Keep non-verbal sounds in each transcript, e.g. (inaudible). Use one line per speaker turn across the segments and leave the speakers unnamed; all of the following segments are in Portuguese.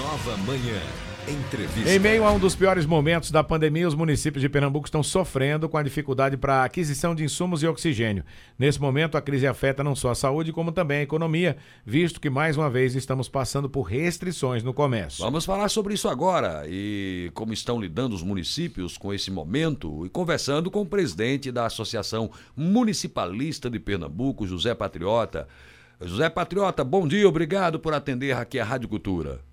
Nova Manhã. Entrevista.
Em meio a um dos piores momentos da pandemia, os municípios de Pernambuco estão sofrendo com a dificuldade para a aquisição de insumos e oxigênio. Nesse momento, a crise afeta não só a saúde, como também a economia, visto que mais uma vez estamos passando por restrições no comércio.
Vamos falar sobre isso agora e como estão lidando os municípios com esse momento e conversando com o presidente da Associação Municipalista de Pernambuco, José Patriota. José Patriota, bom dia, obrigado por atender aqui a Rádio Cultura.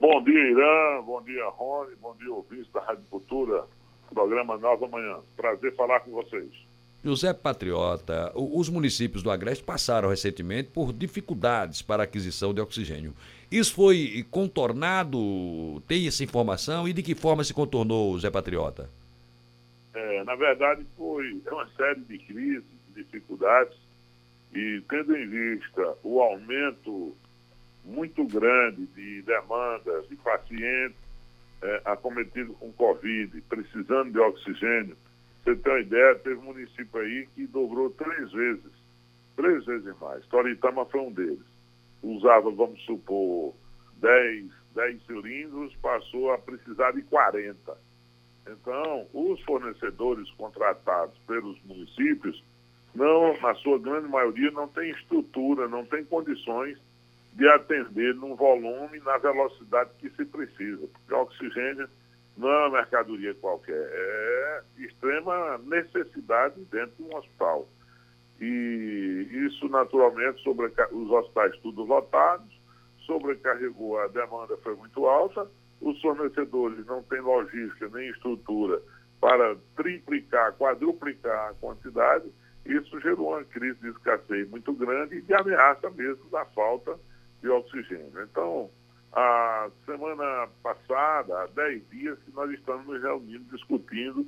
Bom dia, Irã. Bom dia, Rony. Bom dia, ouvintes da Rádio Cultura, programa Nova Manhã. Prazer falar com vocês.
José Patriota, os municípios do Agreste passaram recentemente por dificuldades para a aquisição de oxigênio. Isso foi contornado? Tem essa informação? E de que forma se contornou, José Patriota?
É, na verdade, foi uma série de crises, de dificuldades, e tendo em vista o aumento muito grande de demandas de pacientes é, acometidos com Covid, precisando de oxigênio. Você tem uma ideia, teve um município aí que dobrou três vezes, três vezes mais. Toritama foi um deles. Usava, vamos supor, 10, 10 cilindros, passou a precisar de 40. Então, os fornecedores contratados pelos municípios, não, na sua grande maioria, não tem estrutura, não tem condições de atender num volume na velocidade que se precisa, porque o oxigênio não é uma mercadoria qualquer, é extrema necessidade dentro de um hospital. E isso, naturalmente, sobre os hospitais tudo lotados, sobrecarregou, a demanda foi muito alta, os fornecedores não têm logística nem estrutura para triplicar, quadruplicar a quantidade, isso gerou uma crise de escassez muito grande e de ameaça mesmo da falta de oxigênio. Então, a semana passada, há 10 dias, que nós estamos nos reunindo, discutindo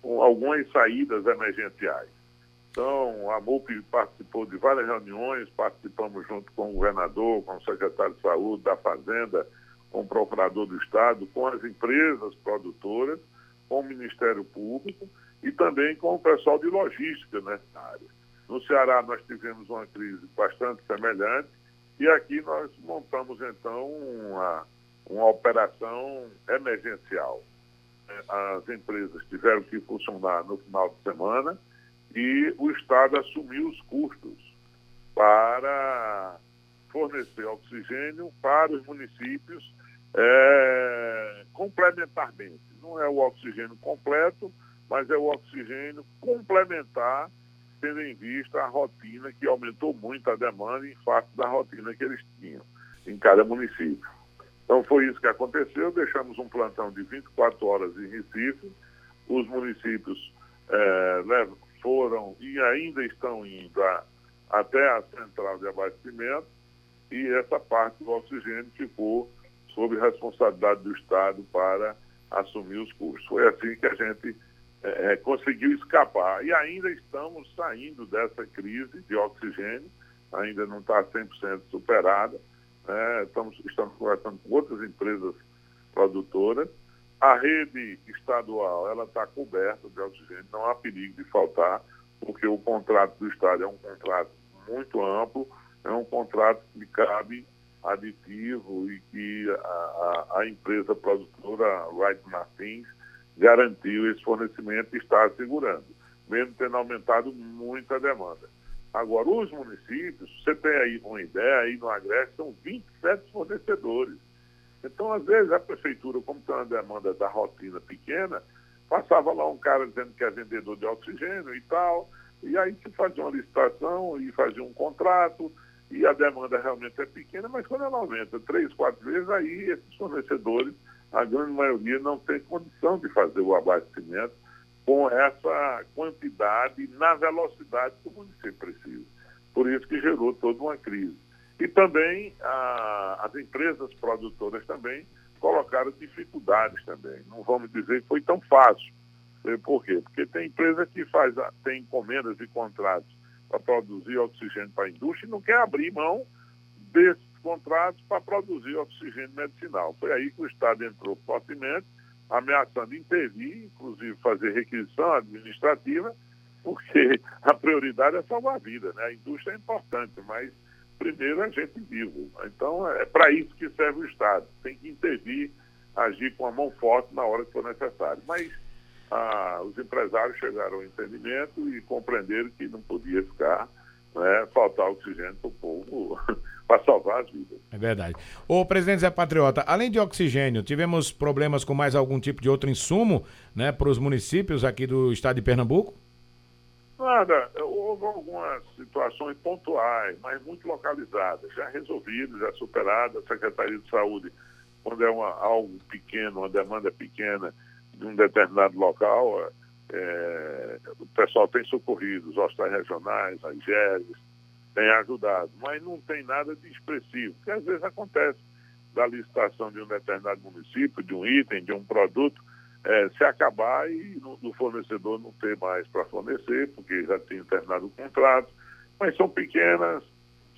com algumas saídas emergenciais. Então, a MUP participou de várias reuniões, participamos junto com o governador, com o secretário de Saúde, da Fazenda, com o procurador do Estado, com as empresas produtoras, com o Ministério Público e também com o pessoal de logística nessa área. No Ceará, nós tivemos uma crise bastante semelhante, e aqui nós montamos, então, uma, uma operação emergencial. É, as empresas tiveram que funcionar no final de semana e o Estado assumiu os custos para fornecer oxigênio para os municípios é, complementarmente. Não é o oxigênio completo, mas é o oxigênio complementar tendo em vista a rotina que aumentou muito a demanda em face da rotina que eles tinham em cada município. Então foi isso que aconteceu, deixamos um plantão de 24 horas em Recife, os municípios é, foram e ainda estão indo a, até a central de abastecimento e essa parte do oxigênio ficou sob responsabilidade do Estado para assumir os custos. Foi assim que a gente é, conseguiu escapar. E ainda estamos saindo dessa crise de oxigênio, ainda não está 100% superada. Né? Estamos, estamos conversando com outras empresas produtoras. A rede estadual ela está coberta de oxigênio, não há perigo de faltar, porque o contrato do Estado é um contrato muito amplo, é um contrato que cabe aditivo e que a, a, a empresa produtora Wright Martins garantiu esse fornecimento e está assegurando, mesmo tendo aumentado muito a demanda. Agora, os municípios, você tem aí uma ideia, aí no Agreste são 27 fornecedores. Então, às vezes, a prefeitura, como tem uma demanda da rotina pequena, passava lá um cara dizendo que é vendedor de oxigênio e tal, e aí se fazia uma licitação e fazia um contrato, e a demanda realmente é pequena, mas quando ela aumenta três, quatro vezes, aí esses fornecedores a grande maioria não tem condição de fazer o abastecimento com essa quantidade na velocidade que o município precisa. Por isso que gerou toda uma crise. E também a, as empresas produtoras também colocaram dificuldades também. Não vamos dizer que foi tão fácil. Por quê? Porque tem empresa que faz, tem encomendas e contratos para produzir oxigênio para a indústria e não quer abrir mão desse contratos para produzir oxigênio medicinal. Foi aí que o Estado entrou fortemente, ameaçando intervir, inclusive fazer requisição administrativa, porque a prioridade é salvar a vida. Né? A indústria é importante, mas primeiro a gente vivo. Então, é para isso que serve o Estado. Tem que intervir, agir com a mão forte na hora que for necessário. Mas ah, os empresários chegaram ao entendimento e compreenderam que não podia ficar né, faltar oxigênio para o povo (laughs) para salvar as vidas.
É verdade. O presidente Zé Patriota, além de oxigênio, tivemos problemas com mais algum tipo de outro insumo né, para os municípios aqui do estado de Pernambuco?
Nada, houve algumas situações pontuais, mas muito localizadas, já resolvidas, já superadas. A Secretaria de Saúde, quando é uma, algo pequeno, uma demanda pequena de um determinado local, é, o pessoal tem socorrido, os hospitais regionais, as GERES, tem ajudado, mas não tem nada de expressivo, porque às vezes acontece da licitação de um determinado município, de um item, de um produto, é, se acabar e do fornecedor não ter mais para fornecer, porque já tinha terminado o contrato. Mas são pequenas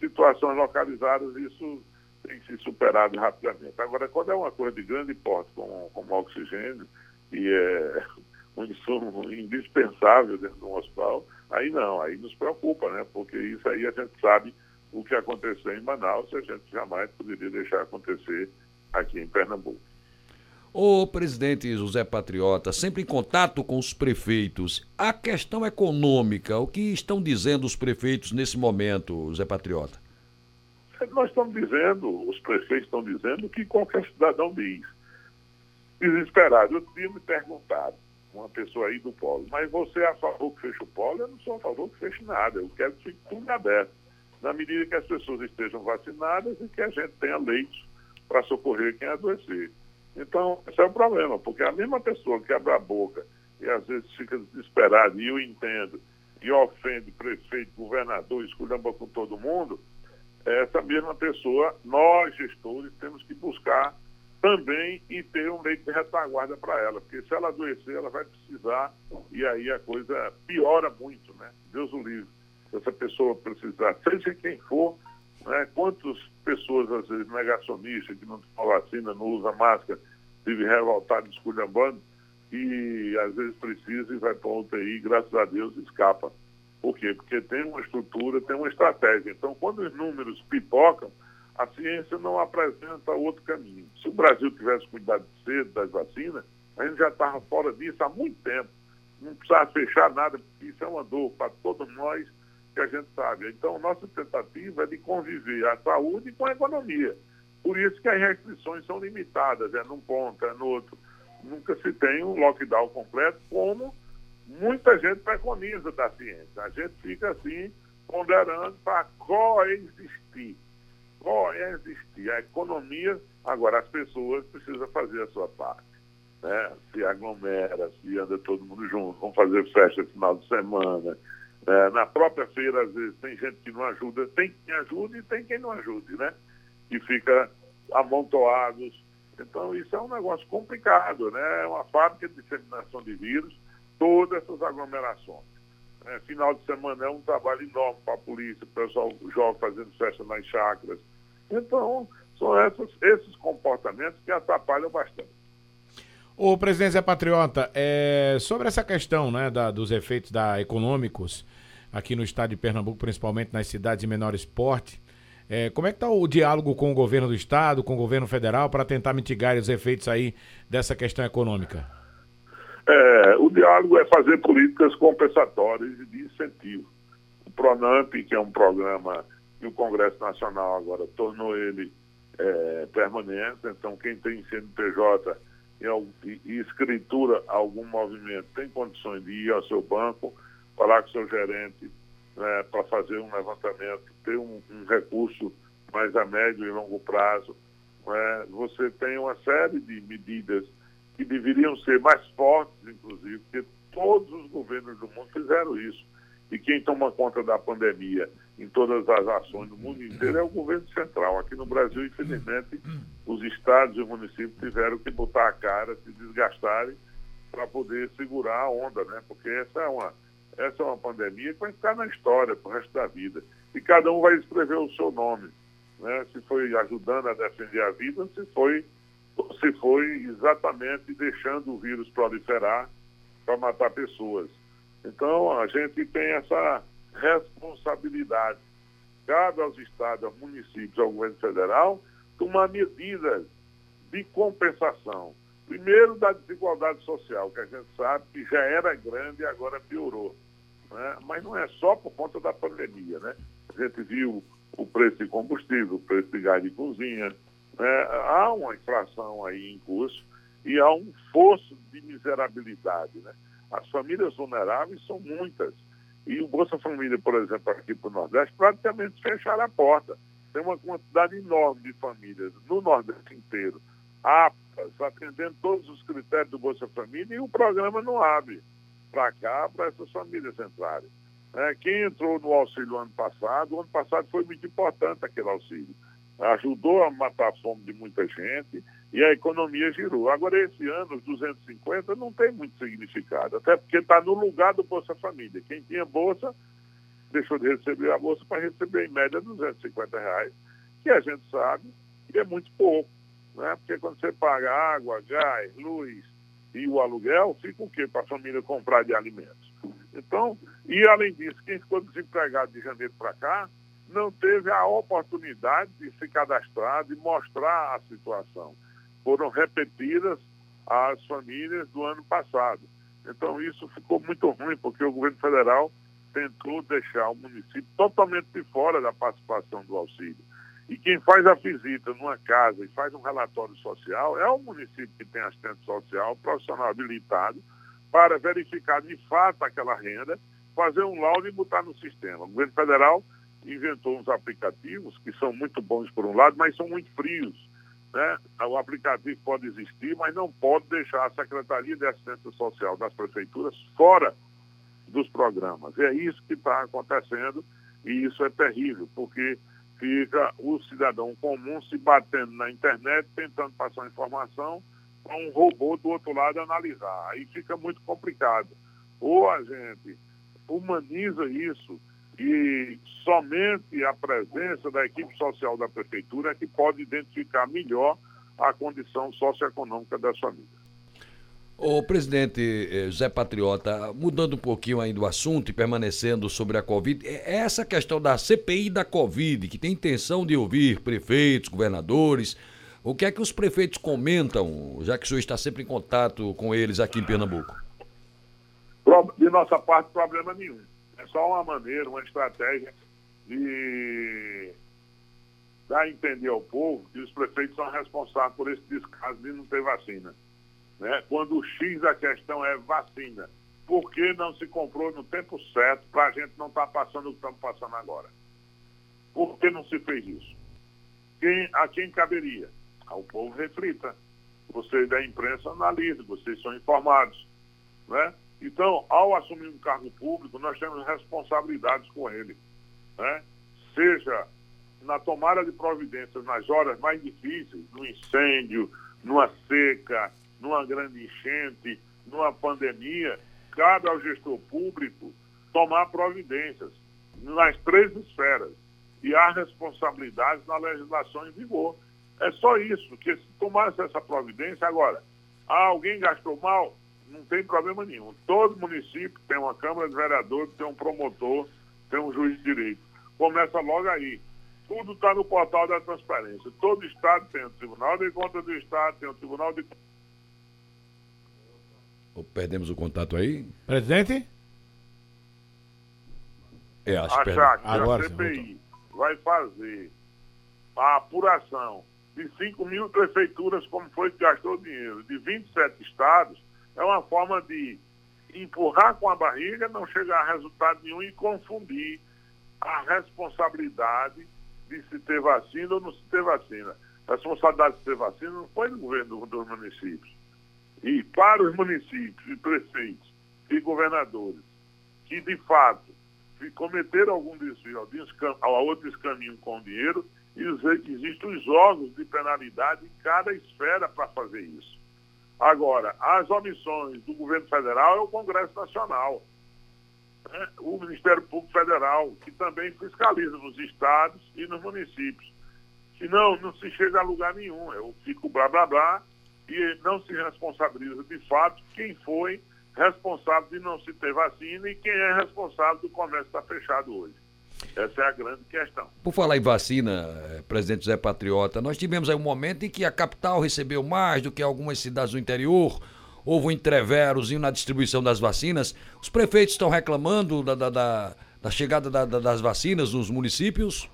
situações localizadas, isso tem que ser superado rapidamente. Agora, quando é uma coisa de grande porte, como, como oxigênio, e é insumo indispensável dentro de um hospital, aí não, aí nos preocupa, né? Porque isso aí a gente sabe o que aconteceu em Manaus e a gente jamais poderia deixar acontecer aqui em Pernambuco.
O presidente José Patriota, sempre em contato com os prefeitos, a questão econômica, o que estão dizendo os prefeitos nesse momento, José Patriota?
Nós estamos dizendo, os prefeitos estão dizendo o que qualquer cidadão diz. Desesperado. Eu tinha me perguntado, uma pessoa aí do polo, mas você é a favor que feche o polo? Eu não sou a favor que feche nada, eu quero que fique tudo aberto, na medida que as pessoas estejam vacinadas e que a gente tenha leitos para socorrer quem adoecer. Então, esse é o problema, porque a mesma pessoa que abre a boca e às vezes fica desesperada, e eu entendo, e ofende prefeito, governador, esculhamba com todo mundo, essa mesma pessoa, nós gestores, temos que buscar também e ter um leito de retaguarda para ela, porque se ela adoecer, ela vai precisar, e aí a coisa piora muito, né? Deus o livre. Se essa pessoa precisar, seja quem for, né? Quantas pessoas, às vezes, negacionistas, que não tomam vacina, não usa máscara, vive revoltado, esculhambando, e às vezes precisa e vai para UTI, graças a Deus, escapa. Por quê? Porque tem uma estrutura, tem uma estratégia. Então, quando os números pipocam, a ciência não apresenta outro caminho. Se o Brasil tivesse cuidado cedo das vacinas, a gente já estava fora disso há muito tempo. Não precisava fechar nada, porque isso é uma dor para todos nós que a gente sabe. Então, nossa tentativa é de conviver a saúde com a economia. Por isso que as restrições são limitadas, é num ponto, é no outro. Nunca se tem um lockdown completo, como muita gente preconiza da ciência. A gente fica assim, ponderando para coexistir. Coexistir. A economia, agora as pessoas precisam fazer a sua parte. Né? Se aglomera, se anda todo mundo junto, vão fazer festa no final de semana, é, na própria feira, às vezes, tem gente que não ajuda, tem quem ajude e tem quem não ajude, né? Que fica amontoados. Então, isso é um negócio complicado, né? É uma fábrica de disseminação de vírus, todas essas aglomerações. É, final de semana é um trabalho enorme para a polícia, o pessoal joga fazendo festa nas chácaras. Então, são essas, esses comportamentos que atrapalham bastante.
O presidente Zé Patriota, é, sobre essa questão né, da, dos efeitos da, econômicos aqui no estado de Pernambuco, principalmente nas cidades de menor esporte, é, como é que está o diálogo com o governo do estado, com o governo federal, para tentar mitigar os efeitos aí dessa questão econômica?
É, o diálogo é fazer políticas compensatórias e de incentivo. O PRONAMP, que é um programa que o Congresso Nacional agora tornou ele é, permanente, então quem tem CNPJ e, e escritura algum movimento tem condições de ir ao seu banco, falar com o seu gerente né, para fazer um levantamento, ter um, um, recurso mais a médio e longo prazo. Né? Você tem uma série de medidas que deveriam ser mais fortes, inclusive, porque todos os governos do mundo fizeram isso. E quem toma conta da pandemia em todas as ações do mundo inteiro é o governo central. Aqui no Brasil, infelizmente, os estados e os municípios tiveram que botar a cara, se desgastarem para poder segurar a onda, né? Porque essa é uma, essa é uma pandemia que vai ficar na história para o resto da vida. E cada um vai escrever o seu nome, né? Se foi ajudando a defender a vida, se foi, se foi exatamente deixando o vírus proliferar para matar pessoas. Então, a gente tem essa responsabilidade cabe aos estados, aos municípios, ao governo federal, tomar medidas de compensação. Primeiro, da desigualdade social, que a gente sabe que já era grande e agora piorou. Né? Mas não é só por conta da pandemia. Né? A gente viu o preço de combustível, o preço de gás de cozinha. Né? Há uma inflação aí em curso e há um fosso de miserabilidade. Né? As famílias vulneráveis são muitas. E o Bolsa Família, por exemplo, aqui para o Nordeste, praticamente fecharam a porta. Tem uma quantidade enorme de famílias no Nordeste inteiro, aptas, atendendo todos os critérios do Bolsa Família, e o programa não abre para cá, para essas famílias entrarem. É, quem entrou no auxílio ano passado, o ano passado foi muito importante aquele auxílio. Ajudou a matar a fome de muita gente e a economia girou. Agora, esse ano, os 250 não tem muito significado, até porque está no lugar do Bolsa Família. Quem tinha Bolsa deixou de receber a Bolsa para receber, em média, 250 reais, que a gente sabe que é muito pouco. Né? Porque quando você paga água, gás, luz, e o aluguel, fica o quê para a família comprar de alimentos? Então, e além disso, quem ficou desempregado de janeiro para cá não teve a oportunidade de se cadastrar, de mostrar a situação. Foram repetidas as famílias do ano passado. Então, isso ficou muito ruim, porque o governo federal tentou deixar o município totalmente de fora da participação do auxílio. E quem faz a visita numa casa e faz um relatório social é o município que tem assistente social, profissional habilitado, para verificar de fato aquela renda, fazer um laudo e botar no sistema. O governo federal inventou uns aplicativos que são muito bons por um lado, mas são muito frios. Né? O aplicativo pode existir, mas não pode deixar a Secretaria de Assistência Social das prefeituras fora dos programas. E é isso que está acontecendo e isso é terrível, porque fica o cidadão comum se batendo na internet, tentando passar informação para um robô do outro lado analisar. Aí fica muito complicado. Ou a gente humaniza isso e somente a presença da equipe social da prefeitura é que pode identificar melhor a condição socioeconômica das famílias.
O presidente eh, José Patriota, mudando um pouquinho ainda o assunto e permanecendo sobre a Covid, é, é essa questão da CPI da Covid, que tem intenção de ouvir prefeitos, governadores. O que é que os prefeitos comentam, já que o senhor está sempre em contato com eles aqui em Pernambuco?
De nossa parte, problema nenhum. Só uma maneira, uma estratégia de dar a entender ao povo que os prefeitos são responsáveis por esse descaso de não ter vacina né? quando o X da questão é vacina. Por que não se comprou no tempo certo para a gente não estar tá passando o que estamos passando agora? Por que não se fez isso? Quem, a quem caberia? Ao povo reflita. Vocês da imprensa analisem, vocês são informados. Né? Então, ao assumir um cargo público, nós temos responsabilidades com ele. Né? Seja na tomada de providências nas horas mais difíceis, no incêndio, numa seca, numa grande enchente, numa pandemia, cabe ao gestor público tomar providências nas três esferas. E há responsabilidades na legislação em vigor. É só isso, que se tomasse essa providência, agora, ah, alguém gastou mal? Não tem problema nenhum. Todo município tem uma Câmara de Vereadores, tem um promotor, tem um juiz de direito. Começa logo aí. Tudo está no portal da transparência. Todo Estado tem o Tribunal de Contas do Estado, tem o Tribunal de
Perdemos o contato aí?
Presidente?
É, acho que Achar que Agora, a CPI vai fazer a apuração de 5 mil prefeituras, como foi que gastou o dinheiro, de 27 estados, é uma forma de empurrar com a barriga, não chegar a resultado nenhum e confundir a responsabilidade de se ter vacina ou não se ter vacina. A responsabilidade de ter vacina não foi do governo dos municípios e para os municípios e prefeitos e governadores que, de fato, cometeram algum desvio a outro caminho com o dinheiro, existem os órgãos de penalidade em cada esfera para fazer isso. Agora, as omissões do governo federal é o Congresso Nacional, né? o Ministério Público Federal, que também fiscaliza nos estados e nos municípios. Senão, não se chega a lugar nenhum. Eu fico blá blá blá e não se responsabiliza de fato quem foi responsável de não se ter vacina e quem é responsável do comércio estar fechado hoje. Essa é a grande questão.
Por falar em vacina, eh, presidente José Patriota, nós tivemos aí um momento em que a capital recebeu mais do que algumas cidades do interior. Houve um entreverozinho na distribuição das vacinas. Os prefeitos estão reclamando da, da, da, da chegada da, das vacinas nos municípios?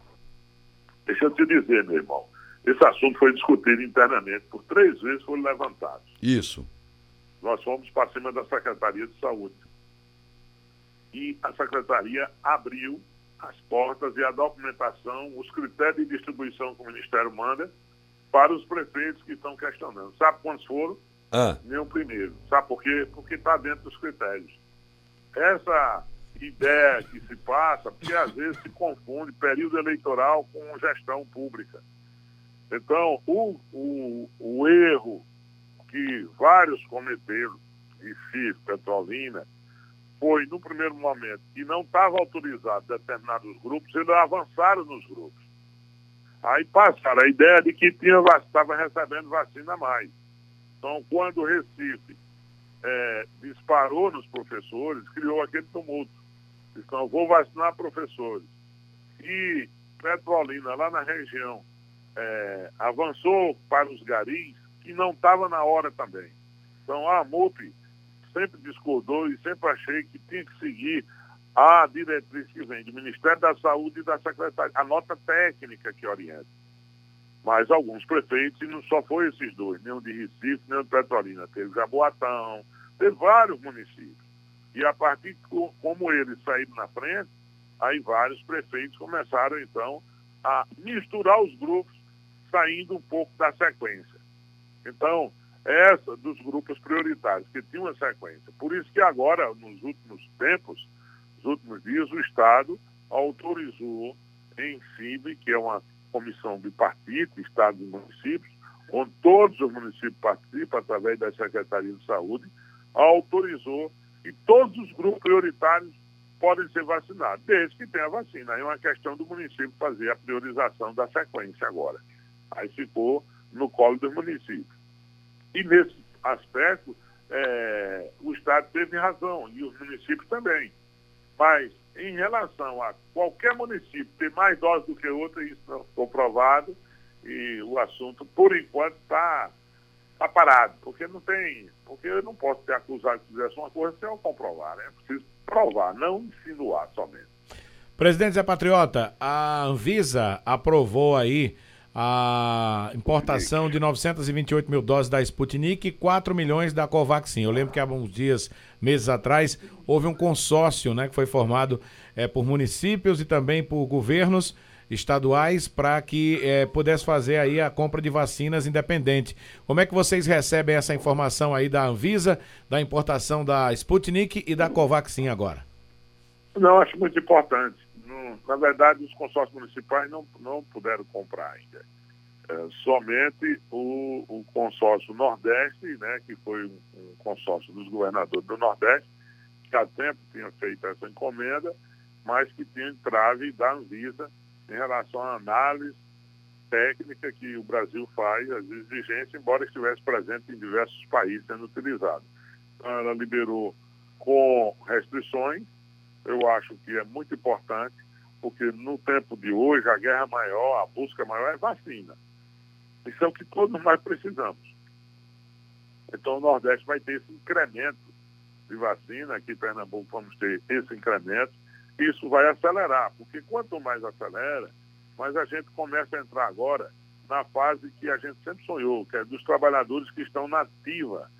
Deixa eu te dizer, meu irmão. Esse assunto foi discutido internamente, por três vezes foi levantado.
Isso.
Nós fomos para cima da Secretaria de Saúde. E a Secretaria abriu as portas e a documentação, os critérios de distribuição que o Ministério manda para os prefeitos que estão questionando. Sabe quantos foram?
Ah.
Nem o primeiro. Sabe por quê? Porque está dentro dos critérios. Essa ideia que se passa, porque às vezes se confunde período eleitoral com gestão pública. Então, o, o, o erro que vários cometeram, Recife, Petrolina, foi, no primeiro momento, que não estava autorizado determinados grupos, eles avançaram nos grupos. Aí passaram a ideia de que estava recebendo vacina a mais. Então, quando o Recife é, disparou nos professores, criou aquele tumulto. Então, vou vacinar professores. E Petrolina, lá na região, é, avançou para os garis, que não estava na hora também. Então, a MUP sempre discordou e sempre achei que tinha que seguir a diretriz que vem do Ministério da Saúde e da Secretaria, a nota técnica que orienta. Mas alguns prefeitos, e não só foi esses dois, o de Recife, o de Petrolina, teve Jaboatão, teve vários municípios. E a partir de como eles saíram na frente, aí vários prefeitos começaram então a misturar os grupos, saindo um pouco da sequência. Então, essa dos grupos prioritários, que tinham uma sequência. Por isso que agora, nos últimos tempos, nos últimos dias, o Estado autorizou em CIB, que é uma comissão bipartite, Estado e municípios, onde todos os municípios participam através da Secretaria de Saúde, autorizou que todos os grupos prioritários podem ser vacinados, desde que tenha vacina. Aí é uma questão do município fazer a priorização da sequência agora. Aí ficou no colo dos municípios. E nesse aspecto, é, o Estado teve razão e os municípios também. Mas, em relação a qualquer município ter mais doses do que outro, isso não ficou provado e o assunto, por enquanto, está tá parado, porque não tem, porque eu não posso ter acusado que fizesse uma coisa sem eu comprovar, né? Preciso provar, não insinuar somente.
Presidente Zé Patriota, a Anvisa aprovou aí a importação de 928 mil doses da Sputnik e 4 milhões da Covaxin. Eu lembro que há uns dias, meses atrás, houve um consórcio né, que foi formado é, por municípios e também por governos estaduais para que é, pudesse fazer aí a compra de vacinas independente. Como é que vocês recebem essa informação aí da Anvisa, da importação da Sputnik e da Covaxin agora?
Não, acho muito importante na verdade, os consórcios municipais não, não puderam comprar ainda. É, somente o, o, consórcio Nordeste, né, que foi um, um, consórcio dos governadores do Nordeste, que há tempo tinha feito essa encomenda, mas que tinha entrave da Anvisa em relação à análise técnica que o Brasil faz, as exigências, embora estivesse presente em diversos países sendo utilizado. Então, ela liberou com restrições, eu acho que é muito importante, porque no tempo de hoje a guerra maior, a busca maior é vacina. Isso é o que todos nós precisamos. Então o Nordeste vai ter esse incremento de vacina, aqui em Pernambuco vamos ter esse incremento, isso vai acelerar, porque quanto mais acelera, mais a gente começa a entrar agora na fase que a gente sempre sonhou, que é dos trabalhadores que estão na ativa,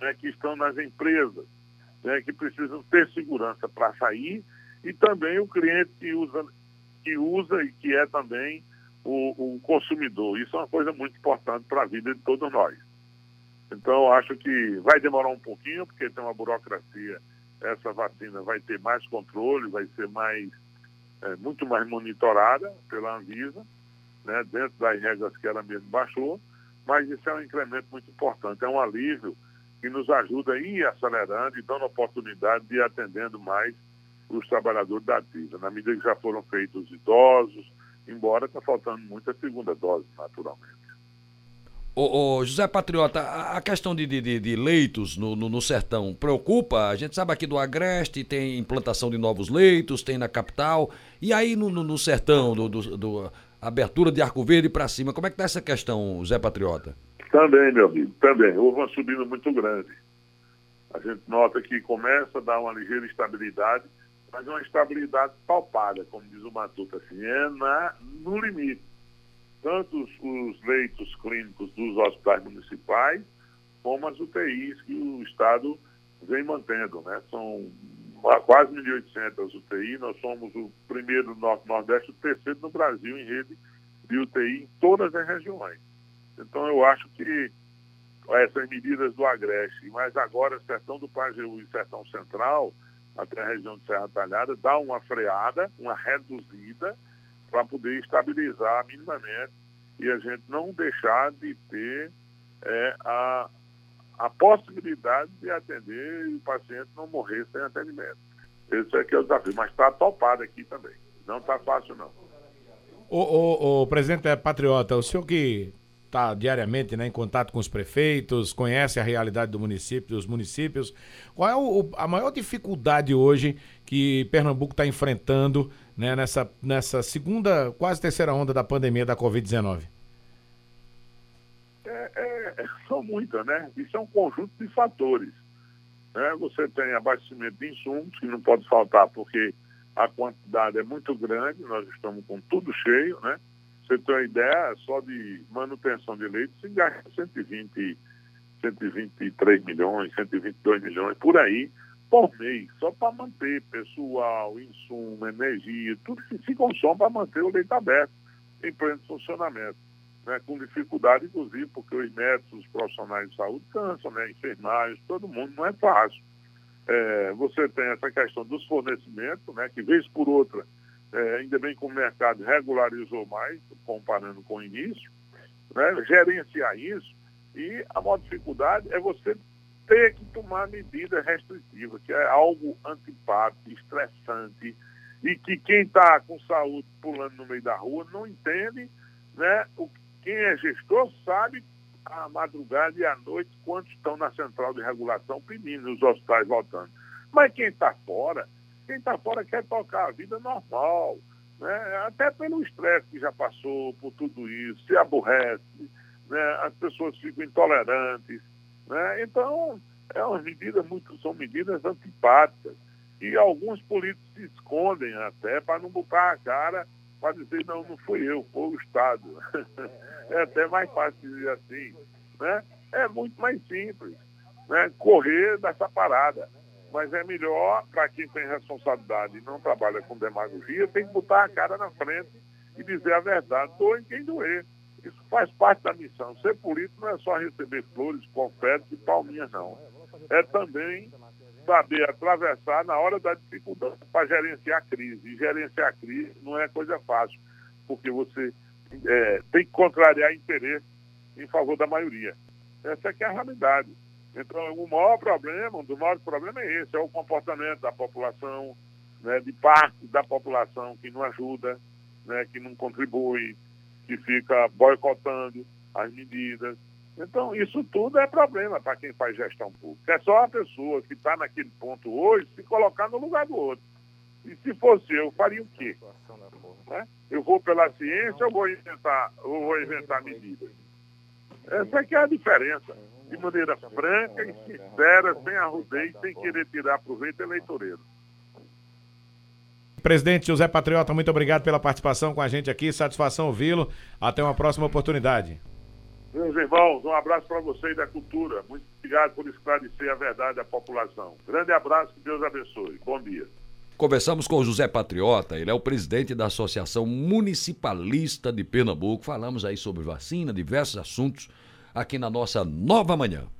né, que estão nas empresas, né, que precisam ter segurança para sair e também o cliente que usa, que usa e que é também o, o consumidor. Isso é uma coisa muito importante para a vida de todos nós. Então, acho que vai demorar um pouquinho, porque tem uma burocracia. Essa vacina vai ter mais controle, vai ser mais, é, muito mais monitorada pela Anvisa, né, dentro das regras que ela mesmo baixou, mas isso é um incremento muito importante, é um alívio que nos ajuda a ir acelerando e dando oportunidade de ir atendendo mais os trabalhadores da ativa, na medida que já foram feitos idosos, embora está faltando muita segunda dose, naturalmente.
Ô, ô, José Patriota, a questão de, de, de leitos no, no, no, sertão preocupa? A gente sabe aqui do Agreste tem implantação de novos leitos, tem na capital. E aí no, no, sertão, do, do, do, abertura de Arco Verde para cima, como é que está essa questão, José Patriota?
Também, meu amigo, também. Houve uma subida muito grande. A gente nota que começa a dar uma ligeira estabilidade, mas uma estabilidade palpada, como diz o Matuta, assim, é na, no limite tanto os, os leitos clínicos dos hospitais municipais, como as UTIs que o Estado vem mantendo. Né? São quase 1.800 UTI, nós somos o primeiro no Norte Nordeste, o terceiro no Brasil em rede de UTI em todas as regiões. Então eu acho que essas medidas do Agreste, mas agora Sertão do Pajeú e Sertão Central, até a região de Serra Talhada, dá uma freada, uma reduzida, para poder estabilizar minimamente e a gente não deixar de ter é, a, a possibilidade de atender e o paciente não morrer sem atendimento. Esse é que é o desafio, mas está topado aqui também. Não está fácil, não.
O, o, o presidente é patriota, o senhor que está diariamente né, em contato com os prefeitos, conhece a realidade do município, dos municípios. Qual é o, a maior dificuldade hoje que Pernambuco está enfrentando né, nessa, nessa segunda, quase terceira onda da pandemia da Covid-19?
É, é, são muitas, né? Isso é um conjunto de fatores. Né? Você tem abastecimento de insumos, que não pode faltar, porque a quantidade é muito grande, nós estamos com tudo cheio, né? Você tem uma ideia, só de manutenção de leite se gasta 120, 123 milhões, 122 milhões, por aí, por mês, só para manter pessoal, insumo, energia, tudo que se consome para manter o leite aberto em pleno funcionamento. Né, com dificuldade, inclusive, porque os médicos, os profissionais de saúde cansam, né, todo mundo, não é fácil. É, você tem essa questão dos fornecimentos, né, que vez por outra, é, ainda bem que o mercado regularizou mais, comparando com o início, né, gerenciar isso, e a maior dificuldade é você ter que tomar medidas restritivas, que é algo antipático, estressante, e que quem está com saúde pulando no meio da rua não entende, né? O, quem é gestor sabe a madrugada e à noite quantos estão na central de regulação pedindo os hospitais voltando. Mas quem está fora, quem está fora quer tocar a vida normal, né? até pelo estresse que já passou por tudo isso, se aborrece, né? as pessoas ficam intolerantes, né? Então, é umas medidas muito, são medidas antipáticas. E alguns políticos se escondem até para não botar a cara para dizer, não, não fui eu, foi o Estado. (laughs) é até mais fácil dizer assim. Né? É muito mais simples né? correr dessa parada. Mas é melhor para quem tem responsabilidade e não trabalha com demagogia, tem que botar a cara na frente e dizer a verdade, doe quem doer. Isso faz parte da missão. Ser político não é só receber flores, confetes e palminhas, não. É também saber atravessar na hora da dificuldade para gerenciar a crise. E gerenciar a crise não é coisa fácil, porque você é, tem que contrariar interesse em favor da maioria. Essa é que é a realidade. Então, o maior problema, um dos maiores problemas é esse, é o comportamento da população, né, de parte da população que não ajuda, né, que não contribui, que fica boicotando as medidas. Então, isso tudo é problema para quem faz gestão pública. É só a pessoa que está naquele ponto hoje se colocar no lugar do outro. E se fosse eu, faria o quê? Né? Eu vou pela ciência ou vou inventar, ou vou inventar medidas? Essa é que é a diferença. De maneira franca e sincera, sem arrudeio, sem querer tirar proveito eleitoreiro.
Presidente José Patriota, muito obrigado pela participação com a gente aqui. Satisfação ouvi-lo. Até uma próxima oportunidade.
Meus irmãos, um abraço para vocês da cultura. Muito obrigado por esclarecer a verdade à população. Grande abraço, que Deus abençoe. Bom dia.
Conversamos com o José Patriota, ele é o presidente da Associação Municipalista de Pernambuco. Falamos aí sobre vacina, diversos assuntos aqui na nossa nova manhã.